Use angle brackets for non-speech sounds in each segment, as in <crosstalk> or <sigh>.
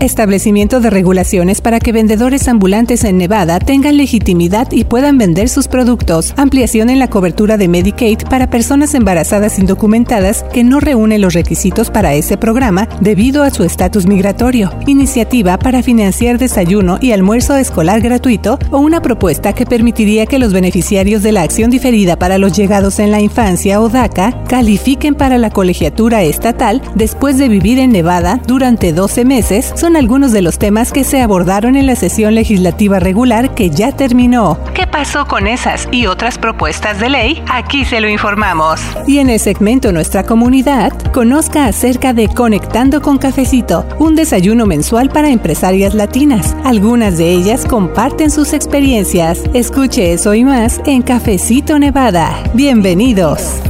establecimiento de regulaciones para que vendedores ambulantes en Nevada tengan legitimidad y puedan vender sus productos, ampliación en la cobertura de Medicaid para personas embarazadas indocumentadas que no reúnen los requisitos para ese programa debido a su estatus migratorio, iniciativa para financiar desayuno y almuerzo escolar gratuito o una propuesta que permitiría que los beneficiarios de la acción diferida para los llegados en la infancia o DACA califiquen para la colegiatura estatal después de vivir en Nevada durante 12 meses algunos de los temas que se abordaron en la sesión legislativa regular que ya terminó. ¿Qué pasó con esas y otras propuestas de ley? Aquí se lo informamos. Y en el segmento Nuestra Comunidad, conozca acerca de Conectando con Cafecito, un desayuno mensual para empresarias latinas. Algunas de ellas comparten sus experiencias. Escuche eso y más en Cafecito Nevada. Bienvenidos.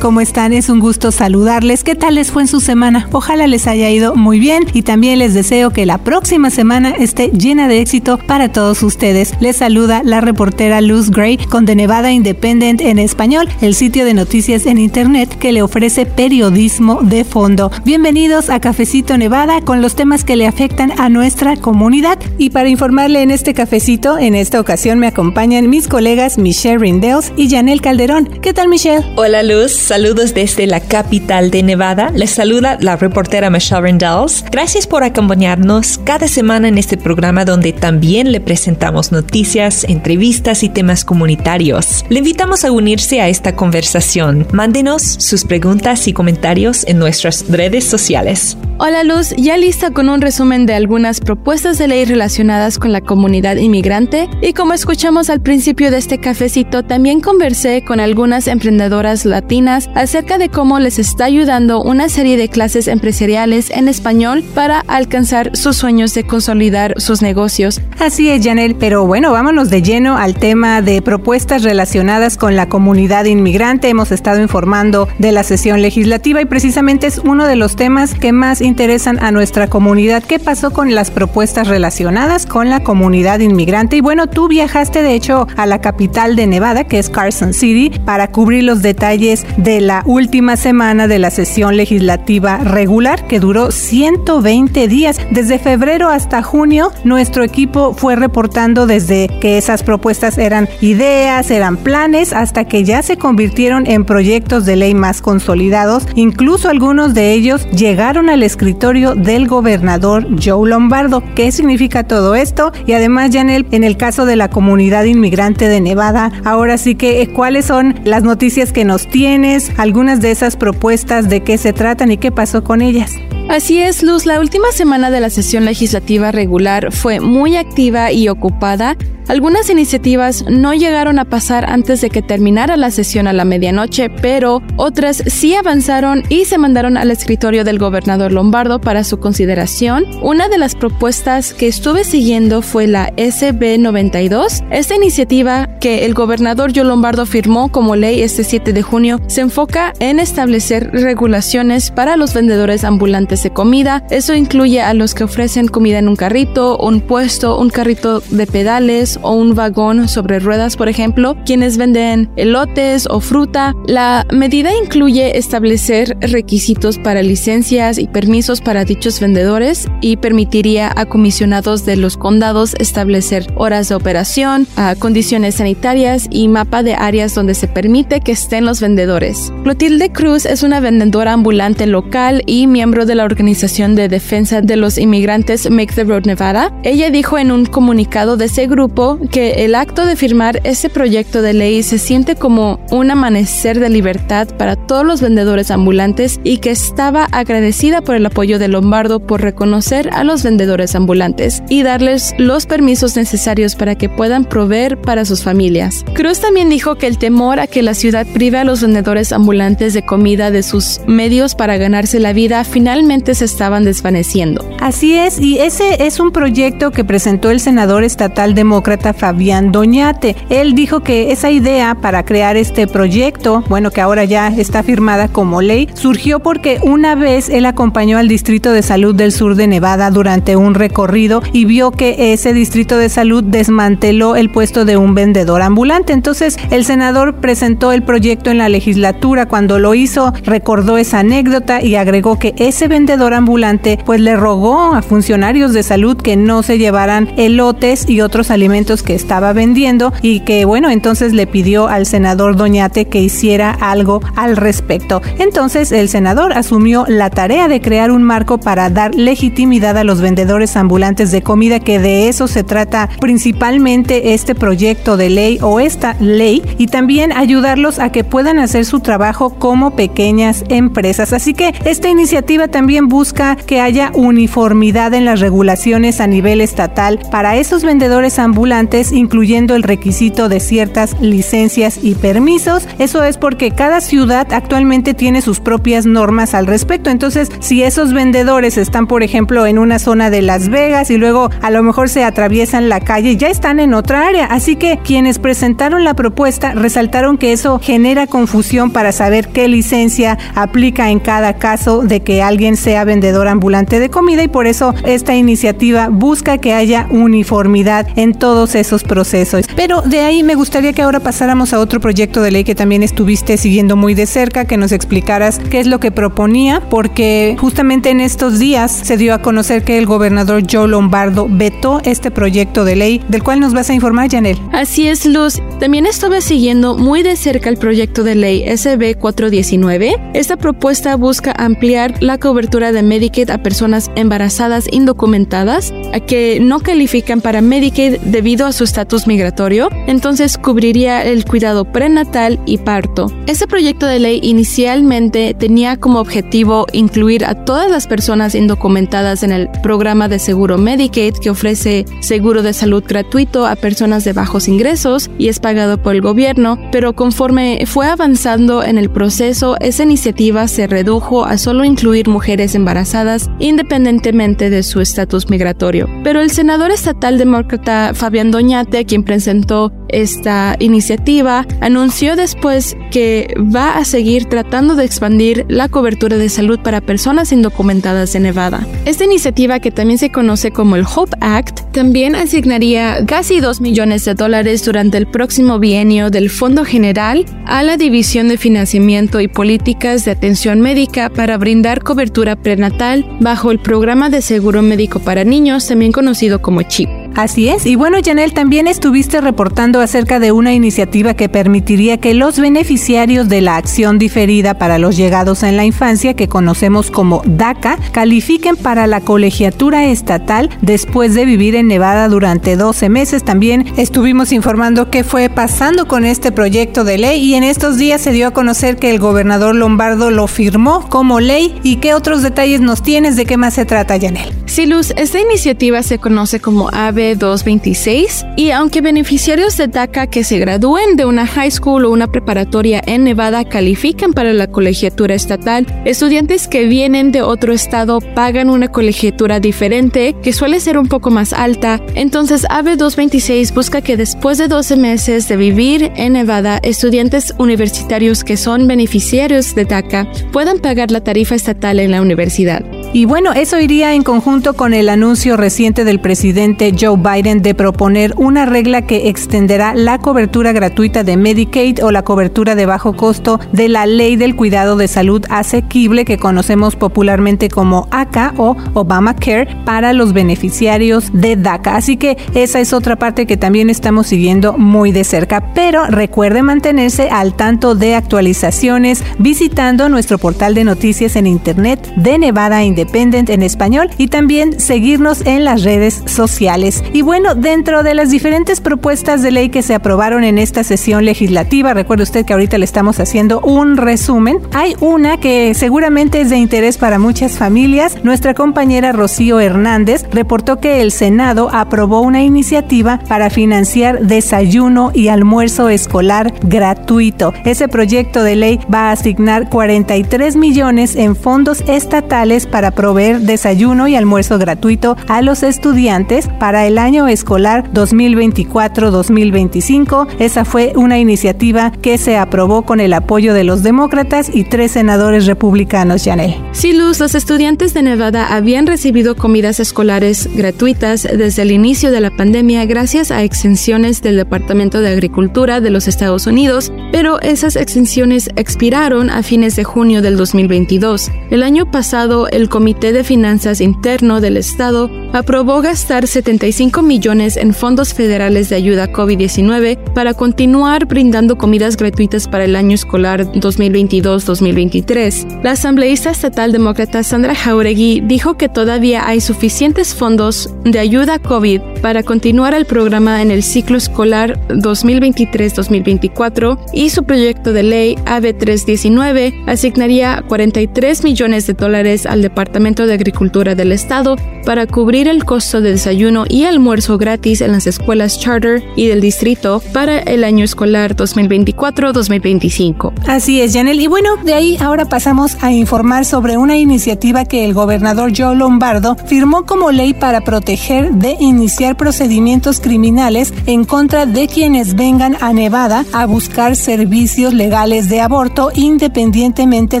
¿Cómo están? Es un gusto saludarles. ¿Qué tal les fue en su semana? Ojalá les haya ido muy bien y también les deseo que la próxima semana esté llena de éxito para todos ustedes. Les saluda la reportera Luz Gray con The Nevada Independent en español, el sitio de noticias en internet que le ofrece periodismo de fondo. Bienvenidos a Cafecito Nevada con los temas que le afectan a nuestra comunidad. Y para informarle en este cafecito, en esta ocasión me acompañan mis colegas Michelle Rindels y Janelle Calderón. ¿Qué tal Michelle? Hola Luz. Saludos desde la capital de Nevada. Les saluda la reportera Michelle Rendells. Gracias por acompañarnos cada semana en este programa donde también le presentamos noticias, entrevistas y temas comunitarios. Le invitamos a unirse a esta conversación. Mándenos sus preguntas y comentarios en nuestras redes sociales. Hola Luz, ya lista con un resumen de algunas propuestas de ley relacionadas con la comunidad inmigrante y como escuchamos al principio de este cafecito, también conversé con algunas emprendedoras latinas acerca de cómo les está ayudando una serie de clases empresariales en español para alcanzar sus sueños de consolidar sus negocios. Así es, Janel, pero bueno, vámonos de lleno al tema de propuestas relacionadas con la comunidad inmigrante. Hemos estado informando de la sesión legislativa y precisamente es uno de los temas que más interesan a nuestra comunidad. ¿Qué pasó con las propuestas relacionadas con la comunidad inmigrante? Y bueno, tú viajaste de hecho a la capital de Nevada, que es Carson City, para cubrir los detalles de de la última semana de la sesión legislativa regular que duró 120 días. Desde febrero hasta junio, nuestro equipo fue reportando desde que esas propuestas eran ideas, eran planes, hasta que ya se convirtieron en proyectos de ley más consolidados. Incluso algunos de ellos llegaron al escritorio del gobernador Joe Lombardo. ¿Qué significa todo esto? Y además, Janel, en el caso de la comunidad inmigrante de Nevada, ahora sí que, ¿cuáles son las noticias que nos tienes? Algunas de esas propuestas, de qué se tratan y qué pasó con ellas. Así es, Luz, la última semana de la sesión legislativa regular fue muy activa y ocupada algunas iniciativas no llegaron a pasar antes de que terminara la sesión a la medianoche, pero otras sí avanzaron y se mandaron al escritorio del gobernador Lombardo para su consideración. Una de las propuestas que estuve siguiendo fue la SB 92. Esta iniciativa que el gobernador Joe Lombardo firmó como ley este 7 de junio se enfoca en establecer regulaciones para los vendedores ambulantes de comida. Eso incluye a los que ofrecen comida en un carrito, un puesto, un carrito de pedales o un vagón sobre ruedas, por ejemplo, quienes venden elotes o fruta. La medida incluye establecer requisitos para licencias y permisos para dichos vendedores y permitiría a comisionados de los condados establecer horas de operación, condiciones sanitarias y mapa de áreas donde se permite que estén los vendedores. Clotilde Cruz es una vendedora ambulante local y miembro de la Organización de Defensa de los Inmigrantes Make the Road Nevada. Ella dijo en un comunicado de ese grupo que el acto de firmar ese proyecto de ley se siente como un amanecer de libertad para todos los vendedores ambulantes y que estaba agradecida por el apoyo de Lombardo por reconocer a los vendedores ambulantes y darles los permisos necesarios para que puedan proveer para sus familias. Cruz también dijo que el temor a que la ciudad prive a los vendedores ambulantes de comida de sus medios para ganarse la vida finalmente se estaban desvaneciendo. Así es, y ese es un proyecto que presentó el senador estatal demócrata Fabián Doñate. Él dijo que esa idea para crear este proyecto, bueno, que ahora ya está firmada como ley, surgió porque una vez él acompañó al Distrito de Salud del Sur de Nevada durante un recorrido y vio que ese Distrito de Salud desmanteló el puesto de un vendedor ambulante. Entonces el senador presentó el proyecto en la legislatura. Cuando lo hizo, recordó esa anécdota y agregó que ese vendedor ambulante pues le rogó a funcionarios de salud que no se llevaran elotes y otros alimentos que estaba vendiendo y que bueno, entonces le pidió al senador Doñate que hiciera algo al respecto. Entonces el senador asumió la tarea de crear un marco para dar legitimidad a los vendedores ambulantes de comida, que de eso se trata principalmente este proyecto de ley o esta ley, y también ayudarlos a que puedan hacer su trabajo como pequeñas empresas. Así que esta iniciativa también busca que haya uniformidad en las regulaciones a nivel estatal para esos vendedores ambulantes, incluyendo el requisito de ciertas licencias y permisos. Eso es porque cada ciudad actualmente tiene sus propias normas al respecto. Entonces, si esos vendedores están, por ejemplo, en una zona de Las Vegas y luego a lo mejor se atraviesan la calle, ya están en otra área. Así que quienes presentaron la propuesta resaltaron que eso genera confusión para saber qué licencia aplica en cada caso de que alguien sea vendedor ambulante de comida y por eso esta iniciativa busca que haya uniformidad en todos esos procesos. Pero de ahí me gustaría que ahora pasáramos a otro proyecto de ley que también estuviste siguiendo muy de cerca, que nos explicaras qué es lo que proponía, porque justamente en estos días se dio a conocer que el gobernador Joe Lombardo vetó este proyecto de ley, del cual nos vas a informar, Janel. Así es, Luz. También estuve siguiendo muy de cerca el proyecto de ley SB 419. Esta propuesta busca ampliar la cobertura de Medicaid a personas embarazadas indocumentadas a que no califican para Medicaid debido a su estatus migratorio. Entonces cubriría el cuidado prenatal y parto. Este proyecto de ley inicialmente tenía como objetivo incluir a todas las personas indocumentadas en el programa de seguro Medicaid que ofrece seguro de salud gratuito a personas de bajos ingresos y es pagado por el gobierno, pero conforme fue avanzando en el proceso, esa iniciativa se redujo a solo incluir mujeres embarazadas independientemente de su estatus migratorio. Pero el senador estatal demócrata Fabián Doñate, quien presentó esta iniciativa, anunció después que va a seguir tratando de expandir la cobertura de salud para personas indocumentadas de Nevada. Esta iniciativa, que también se conoce como el Hope Act, también asignaría casi 2 millones de dólares durante el próximo bienio del Fondo General a la División de Financiamiento y Políticas de Atención Médica para brindar cobertura prenatal bajo el Programa de Seguro Médico para Niños, también conocido como CHIP. Así es. Y bueno, Janel, también estuviste reportando acerca de una iniciativa que permitiría que los beneficiarios de la acción diferida para los llegados en la infancia, que conocemos como DACA, califiquen para la colegiatura estatal después de vivir en Nevada durante 12 meses. También estuvimos informando qué fue pasando con este proyecto de ley y en estos días se dio a conocer que el gobernador Lombardo lo firmó como ley. ¿Y qué otros detalles nos tienes? ¿De qué más se trata, Janel? Sí, Luz, esta iniciativa se conoce como AB 226 y aunque beneficiarios de DACA que se gradúen de una high school o una preparatoria en Nevada califican para la colegiatura estatal, estudiantes que vienen de otro estado pagan una colegiatura diferente que suele ser un poco más alta. Entonces AB 226 busca que después de 12 meses de vivir en Nevada, estudiantes universitarios que son beneficiarios de DACA puedan pagar la tarifa estatal en la universidad. Y bueno, eso iría en conjunto con el anuncio reciente del presidente Joe Biden de proponer una regla que extenderá la cobertura gratuita de Medicaid o la cobertura de bajo costo de la Ley del Cuidado de Salud Asequible que conocemos popularmente como ACA o Obamacare para los beneficiarios de DACA. Así que esa es otra parte que también estamos siguiendo muy de cerca. Pero recuerde mantenerse al tanto de actualizaciones visitando nuestro portal de noticias en internet de Nevada Independent en español y también seguirnos en las redes sociales. Y bueno, dentro de las diferentes propuestas de ley que se aprobaron en esta sesión legislativa, recuerde usted que ahorita le estamos haciendo un resumen, hay una que seguramente es de interés para muchas familias. Nuestra compañera Rocío Hernández reportó que el Senado aprobó una iniciativa para financiar desayuno y almuerzo escolar gratuito. Ese proyecto de ley va a asignar 43 millones en fondos estatales para proveer desayuno y almuerzo gratuito a los estudiantes para el año escolar 2024-2025. Esa fue una iniciativa que se aprobó con el apoyo de los demócratas y tres senadores republicanos, Janel. Sí, Luz, los estudiantes de Nevada habían recibido comidas escolares gratuitas desde el inicio de la pandemia gracias a exenciones del Departamento de Agricultura de los Estados Unidos, pero esas exenciones expiraron a fines de junio del 2022. El año pasado, el Comité de Finanzas Interno del Estado aprobó gastar 75 millones en fondos federales de ayuda COVID-19 para continuar brindando comidas gratuitas para el año escolar 2022-2023. La asambleísta estatal demócrata Sandra Jauregui dijo que todavía hay suficientes fondos de ayuda COVID para continuar el programa en el ciclo escolar 2023-2024 y su proyecto de ley AB 319 asignaría 43 millones de dólares al Departamento de Agricultura del Estado para cubrir el costo de desayuno y almuerzo gratis en las escuelas charter y del distrito para el año escolar 2024-2025. Así es, Janel. Y bueno, de ahí ahora pasamos a informar sobre una iniciativa que el gobernador Joe Lombardo firmó como ley para proteger de iniciar procedimientos criminales en contra de quienes vengan a Nevada a buscar servicios legales de aborto independientemente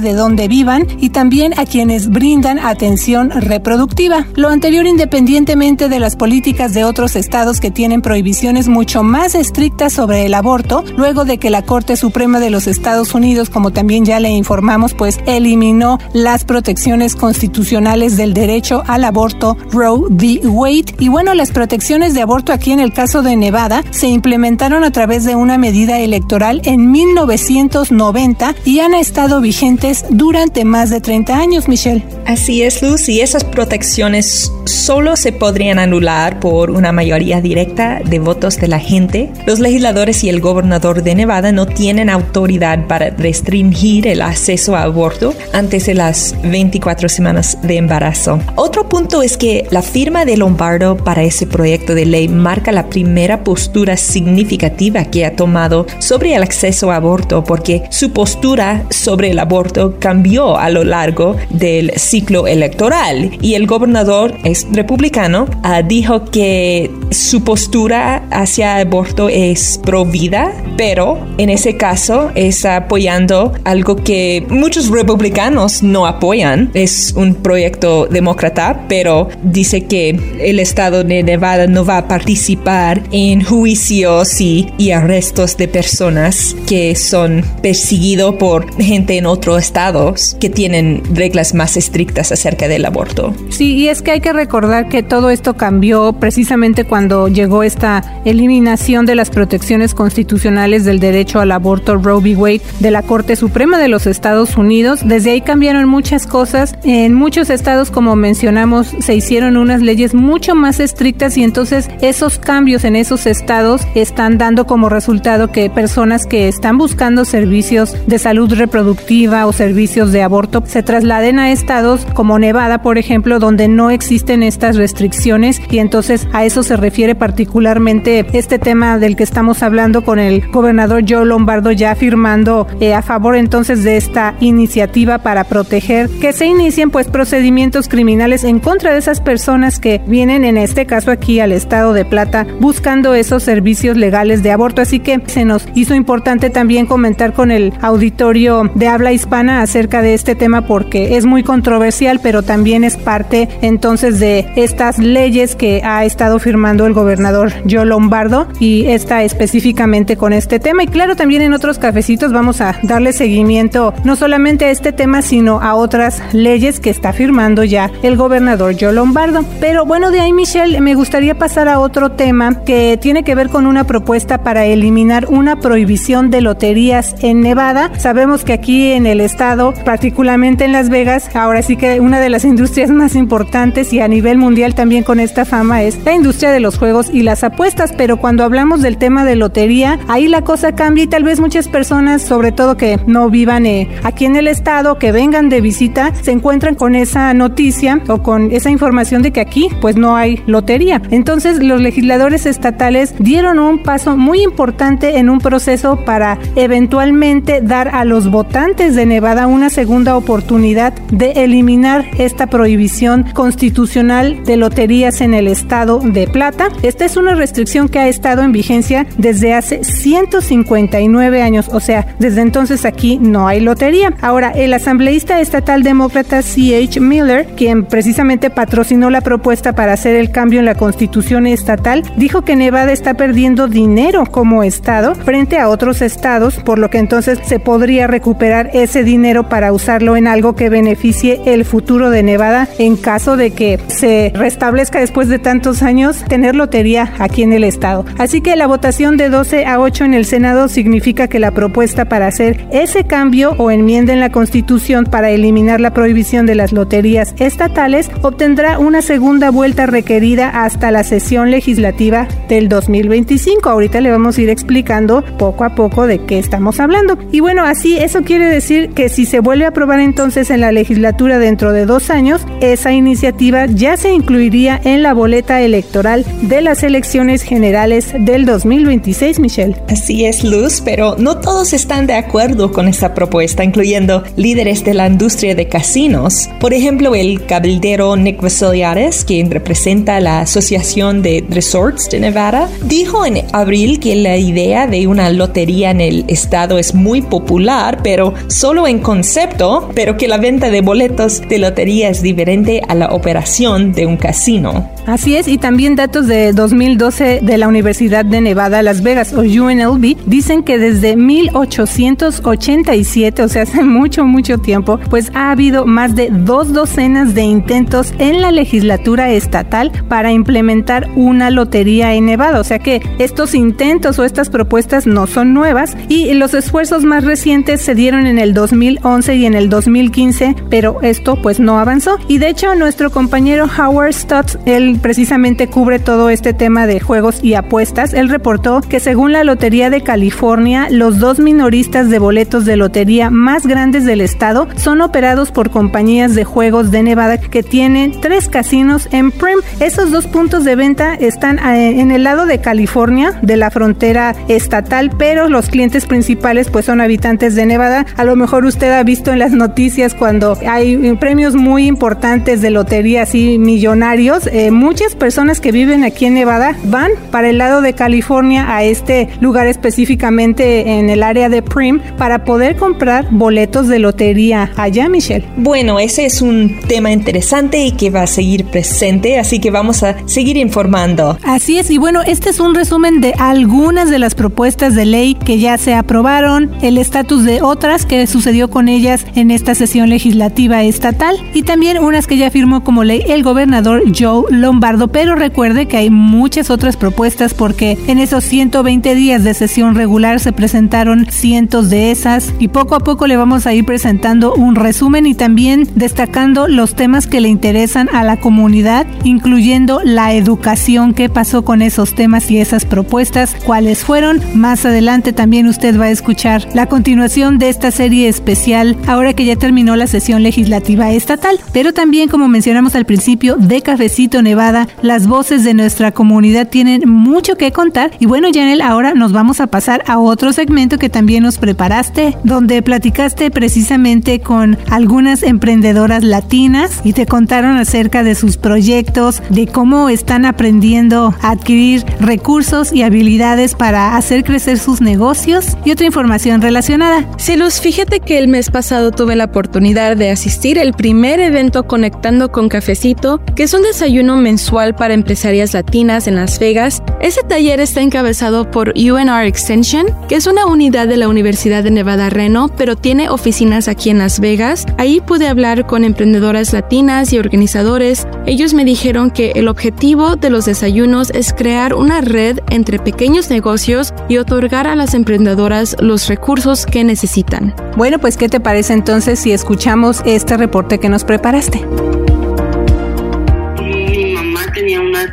de dónde vivan y también a quienes brindan atención reproductiva. Anterior independientemente de las políticas de otros estados que tienen prohibiciones mucho más estrictas sobre el aborto, luego de que la Corte Suprema de los Estados Unidos, como también ya le informamos, pues eliminó las protecciones constitucionales del derecho al aborto Roe v. Wade. Y bueno, las protecciones de aborto aquí en el caso de Nevada se implementaron a través de una medida electoral en 1990 y han estado vigentes durante más de 30 años, Michelle. Así es, Luz, y esas protecciones solo se podrían anular por una mayoría directa de votos de la gente. Los legisladores y el gobernador de Nevada no tienen autoridad para restringir el acceso a aborto antes de las 24 semanas de embarazo. Otro punto es que la firma de Lombardo para ese proyecto de ley marca la primera postura significativa que ha tomado sobre el acceso a aborto porque su postura sobre el aborto cambió a lo largo del ciclo electoral y el gobernador es republicano ah, dijo que su postura hacia aborto es pro vida pero en ese caso es apoyando algo que muchos republicanos no apoyan es un proyecto demócrata pero dice que el estado de Nevada no va a participar en juicios y, y arrestos de personas que son perseguidos por gente en otros estados que tienen reglas más estrictas acerca del aborto. Sí, y es que hay que recordar que todo esto cambió precisamente cuando llegó esta eliminación de las protecciones constitucionales del derecho al aborto Roe v. Wade de la Corte Suprema de los Estados Unidos. Desde ahí cambiaron muchas cosas. En muchos estados, como mencionamos, se hicieron unas leyes mucho más estrictas y entonces esos cambios en esos estados están dando como resultado que personas que están buscando servicios de salud reproductiva o servicios de aborto se trasladen a estados como Nevada, por ejemplo, donde no existen estas restricciones y entonces a eso se refiere particularmente este tema del que estamos hablando con el gobernador Joe Lombardo ya firmando eh, a favor entonces de esta iniciativa para proteger que se inicien pues procedimientos criminales en contra de esas personas que vienen en este caso aquí al estado de Plata buscando esos servicios legales de aborto. Así que se nos hizo importante también comentar con el auditorio de habla hispana acerca de este tema porque es muy controversial, pero también es parte entonces de estas leyes que ha estado firmando el gobernador Joe Lombardo y está específicamente con este tema. Y claro, también en otros cafecitos vamos a darle seguimiento no solamente a este tema, sino a otras leyes que está firmando ya el gobernador Joe Lombardo. Pero bueno, de ahí, Michelle, me gustaría pasar a otro tema que tiene que ver con una propuesta para eliminar una prohibición de loterías en Nevada. Sabemos que aquí en el estado, particularmente en Las Vegas, ahora sí que una de las industrias más importantes y a nivel mundial también con esta fama es la industria de los juegos y las apuestas, pero cuando hablamos del tema de lotería, ahí la cosa cambia y tal vez muchas personas, sobre todo que no vivan eh, aquí en el estado, que vengan de visita, se encuentran con esa noticia o con esa información de que aquí pues no hay lotería. Entonces los legisladores estatales dieron un paso muy importante en un proceso para eventualmente dar a los votantes de Nevada una segunda oportunidad de eliminar esta prohibición constitucional de loterías en el estado de Plata. Esta es una restricción que ha estado en vigencia desde hace 159 años, o sea, desde entonces aquí no hay lotería. Ahora, el asambleísta estatal demócrata C.H. Miller, quien precisamente patrocinó la propuesta para hacer el cambio en la constitución estatal, dijo que Nevada está perdiendo dinero como estado frente a otros estados, por lo que entonces se podría recuperar ese dinero para usarlo en algo que beneficie el futuro de Nevada en caso de que se restablezca después de tantos años tener lotería aquí en el estado. Así que la votación de 12 a 8 en el Senado significa que la propuesta para hacer ese cambio o enmienda en la Constitución para eliminar la prohibición de las loterías estatales obtendrá una segunda vuelta requerida hasta la sesión legislativa del 2025. Ahorita le vamos a ir explicando poco a poco de qué estamos hablando. Y bueno, así eso quiere decir que si se vuelve a aprobar entonces en la legislatura dentro de dos años, esa iniciativa ya se incluiría en la boleta electoral de las elecciones generales del 2026, Michelle. Así es, Luz, pero no todos están de acuerdo con esta propuesta, incluyendo líderes de la industria de casinos. Por ejemplo, el cabildero Nick Vasiliades, quien representa la Asociación de Resorts de Nevada, dijo en abril que la idea de una lotería en el estado es muy popular, pero solo en concepto, pero que la venta de boletos de lotería es diferente a la operación de un casino. Así es, y también datos de 2012 de la Universidad de Nevada, Las Vegas o UNLV dicen que desde 1887, o sea, hace mucho, mucho tiempo, pues ha habido más de dos docenas de intentos en la legislatura estatal para implementar una lotería en Nevada. O sea que estos intentos o estas propuestas no son nuevas y los esfuerzos más recientes se dieron en el 2011 y en el 2015, pero esto pues no avanzó. Y de hecho nuestro compañero Howard Stutz, precisamente cubre todo este tema de juegos y apuestas. Él reportó que según la Lotería de California, los dos minoristas de boletos de lotería más grandes del estado son operados por compañías de juegos de Nevada que tienen tres casinos en Prim. Esos dos puntos de venta están eh, en el lado de California, de la frontera estatal, pero los clientes principales pues son habitantes de Nevada. A lo mejor usted ha visto en las noticias cuando hay premios muy importantes de lotería así millonarios, eh, muchas personas que viven aquí en Nevada van para el lado de California a este lugar específicamente en el área de Prim para poder comprar boletos de lotería allá, Michelle. Bueno, ese es un tema interesante y que va a seguir presente, así que vamos a seguir informando. Así es, y bueno, este es un resumen de algunas de las propuestas de ley que ya se aprobaron, el estatus de otras que sucedió con ellas en esta sesión legislativa estatal y también unas que ya firmó como ley el gobernador Joe Lombardo pero recuerde que hay muchas otras propuestas porque en esos 120 días de sesión regular se presentaron cientos de esas y poco a poco le vamos a ir presentando un resumen y también destacando los temas que le interesan a la comunidad, incluyendo la educación, qué pasó con esos temas y esas propuestas, cuáles fueron. Más adelante también usted va a escuchar la continuación de esta serie especial ahora que ya terminó la sesión legislativa estatal, pero también como mencionamos al principio de Cafecito Nevada las voces de nuestra comunidad tienen mucho que contar. Y bueno, Janel, ahora nos vamos a pasar a otro segmento que también nos preparaste, donde platicaste precisamente con algunas emprendedoras latinas y te contaron acerca de sus proyectos, de cómo están aprendiendo a adquirir recursos y habilidades para hacer crecer sus negocios y otra información relacionada. Luz, fíjate que el mes pasado tuve la oportunidad de asistir al primer evento Conectando con Cafecito, que es un desayuno mensual para empresarias latinas en Las Vegas. Ese taller está encabezado por UNR Extension, que es una unidad de la Universidad de Nevada Reno, pero tiene oficinas aquí en Las Vegas. Ahí pude hablar con emprendedoras latinas y organizadores. Ellos me dijeron que el objetivo de los desayunos es crear una red entre pequeños negocios y otorgar a las emprendedoras los recursos que necesitan. Bueno, pues ¿qué te parece entonces si escuchamos este reporte que nos preparaste?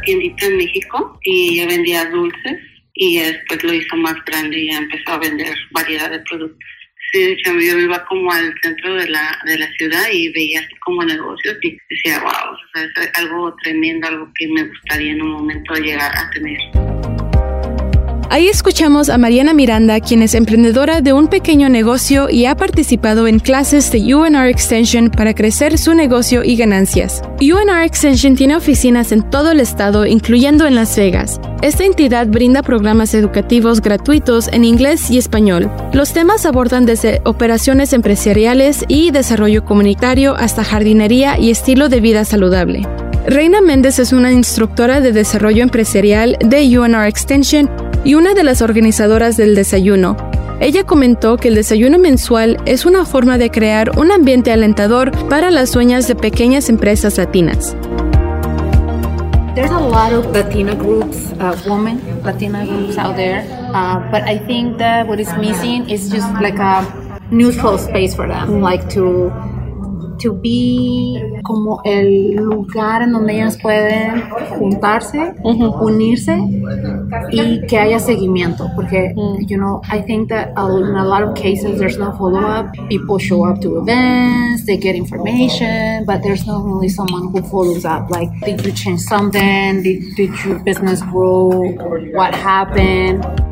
Tiendita en México y vendía dulces y después lo hizo más grande y empezó a vender variedad de productos. Sí, de hecho, iba como al centro de la, de la ciudad y veía así como negocios y decía, wow, o sea, es algo tremendo, algo que me gustaría en un momento llegar a tener. Ahí escuchamos a Mariana Miranda, quien es emprendedora de un pequeño negocio y ha participado en clases de UNR Extension para crecer su negocio y ganancias. UNR Extension tiene oficinas en todo el estado, incluyendo en Las Vegas. Esta entidad brinda programas educativos gratuitos en inglés y español. Los temas abordan desde operaciones empresariales y desarrollo comunitario hasta jardinería y estilo de vida saludable. Reina Méndez es una instructora de desarrollo empresarial de UNR Extension y una de las organizadoras del desayuno. Ella comentó que el desayuno mensual es una forma de crear un ambiente alentador para las sueñas de pequeñas empresas latinas. There's a lot of Latina groups, uh, women Latina groups out there, uh, but I think that what is missing is just like a neutral space for them, like to to be como el lugar en donde ellas pueden juntarse, unirse y que haya seguimiento porque mm. you know I think that in a lot of cases there's no follow up people show up to events they get information but there's not really someone who follows up like did you change something did, did your business grow what happened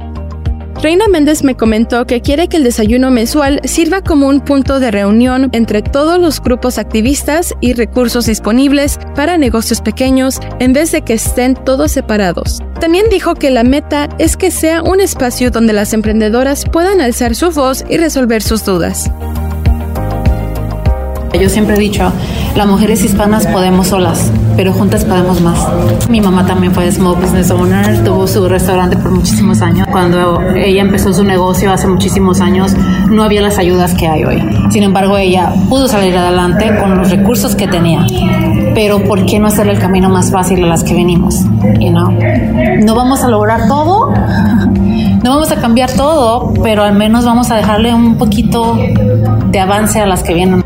Reina Méndez me comentó que quiere que el desayuno mensual sirva como un punto de reunión entre todos los grupos activistas y recursos disponibles para negocios pequeños en vez de que estén todos separados. También dijo que la meta es que sea un espacio donde las emprendedoras puedan alzar su voz y resolver sus dudas. Yo siempre he dicho, las mujeres hispanas podemos solas, pero juntas podemos más. Mi mamá también fue small business owner, tuvo su restaurante por muchísimos años. Cuando ella empezó su negocio hace muchísimos años, no había las ayudas que hay hoy. Sin embargo, ella pudo salir adelante con los recursos que tenía. Pero ¿por qué no hacerle el camino más fácil a las que venimos? You know? No vamos a lograr todo, <laughs> no vamos a cambiar todo, pero al menos vamos a dejarle un poquito de avance a las que vienen.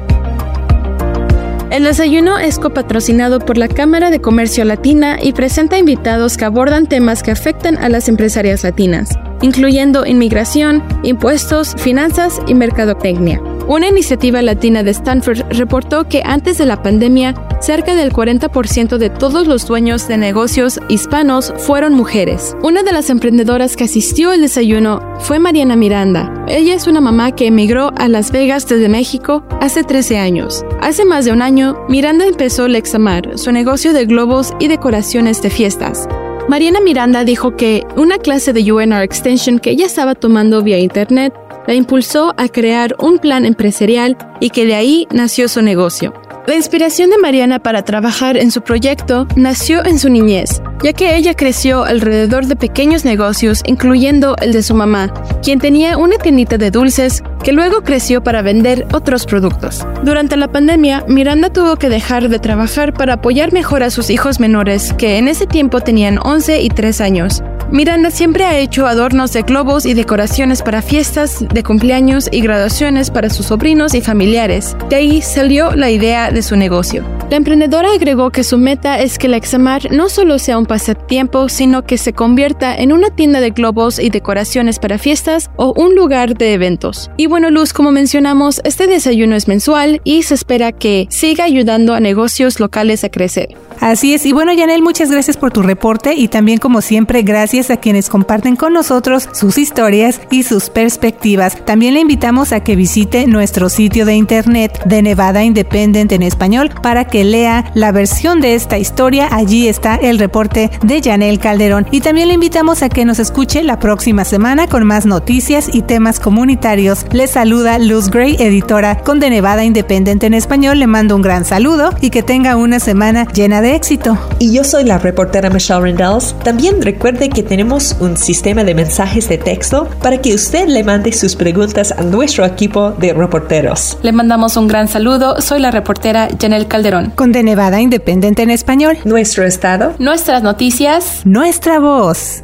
El desayuno es copatrocinado por la Cámara de Comercio Latina y presenta invitados que abordan temas que afectan a las empresarias latinas, incluyendo inmigración, impuestos, finanzas y mercadotecnia. Una iniciativa latina de Stanford reportó que antes de la pandemia, cerca del 40% de todos los dueños de negocios hispanos fueron mujeres. Una de las emprendedoras que asistió al desayuno fue Mariana Miranda. Ella es una mamá que emigró a Las Vegas desde México hace 13 años. Hace más de un año, Miranda empezó Lexamar, su negocio de globos y decoraciones de fiestas. Mariana Miranda dijo que una clase de UNR Extension que ella estaba tomando vía internet la impulsó a crear un plan empresarial y que de ahí nació su negocio. La inspiración de Mariana para trabajar en su proyecto nació en su niñez, ya que ella creció alrededor de pequeños negocios, incluyendo el de su mamá, quien tenía una tiendita de dulces que luego creció para vender otros productos. Durante la pandemia, Miranda tuvo que dejar de trabajar para apoyar mejor a sus hijos menores, que en ese tiempo tenían 11 y 3 años. Miranda siempre ha hecho adornos de globos y decoraciones para fiestas de cumpleaños y graduaciones para sus sobrinos y familiares. De ahí salió la idea de su negocio. La emprendedora agregó que su meta es que la Examar no solo sea un pasatiempo, sino que se convierta en una tienda de globos y decoraciones para fiestas o un lugar de eventos. Y bueno, Luz, como mencionamos, este desayuno es mensual y se espera que siga ayudando a negocios locales a crecer. Así es. Y bueno, Yanel, muchas gracias por tu reporte y también, como siempre, gracias a quienes comparten con nosotros sus historias y sus perspectivas. También le invitamos a que visite nuestro sitio de internet de Nevada Independent en español para que lea la versión de esta historia. Allí está el reporte de Yanel Calderón. Y también le invitamos a que nos escuche la próxima semana con más noticias y temas comunitarios. Le saluda Luz Gray, editora con de Nevada Independent en español. Le mando un gran saludo y que tenga una semana llena de éxito. Y yo soy la reportera Michelle Rendells. También recuerde que tenemos un sistema de mensajes de texto para que usted le mande sus preguntas a nuestro equipo de reporteros. Le mandamos un gran saludo. Soy la reportera Janel Calderón. Con De Nevada Independiente en español. Nuestro estado. Nuestras noticias. Nuestra voz.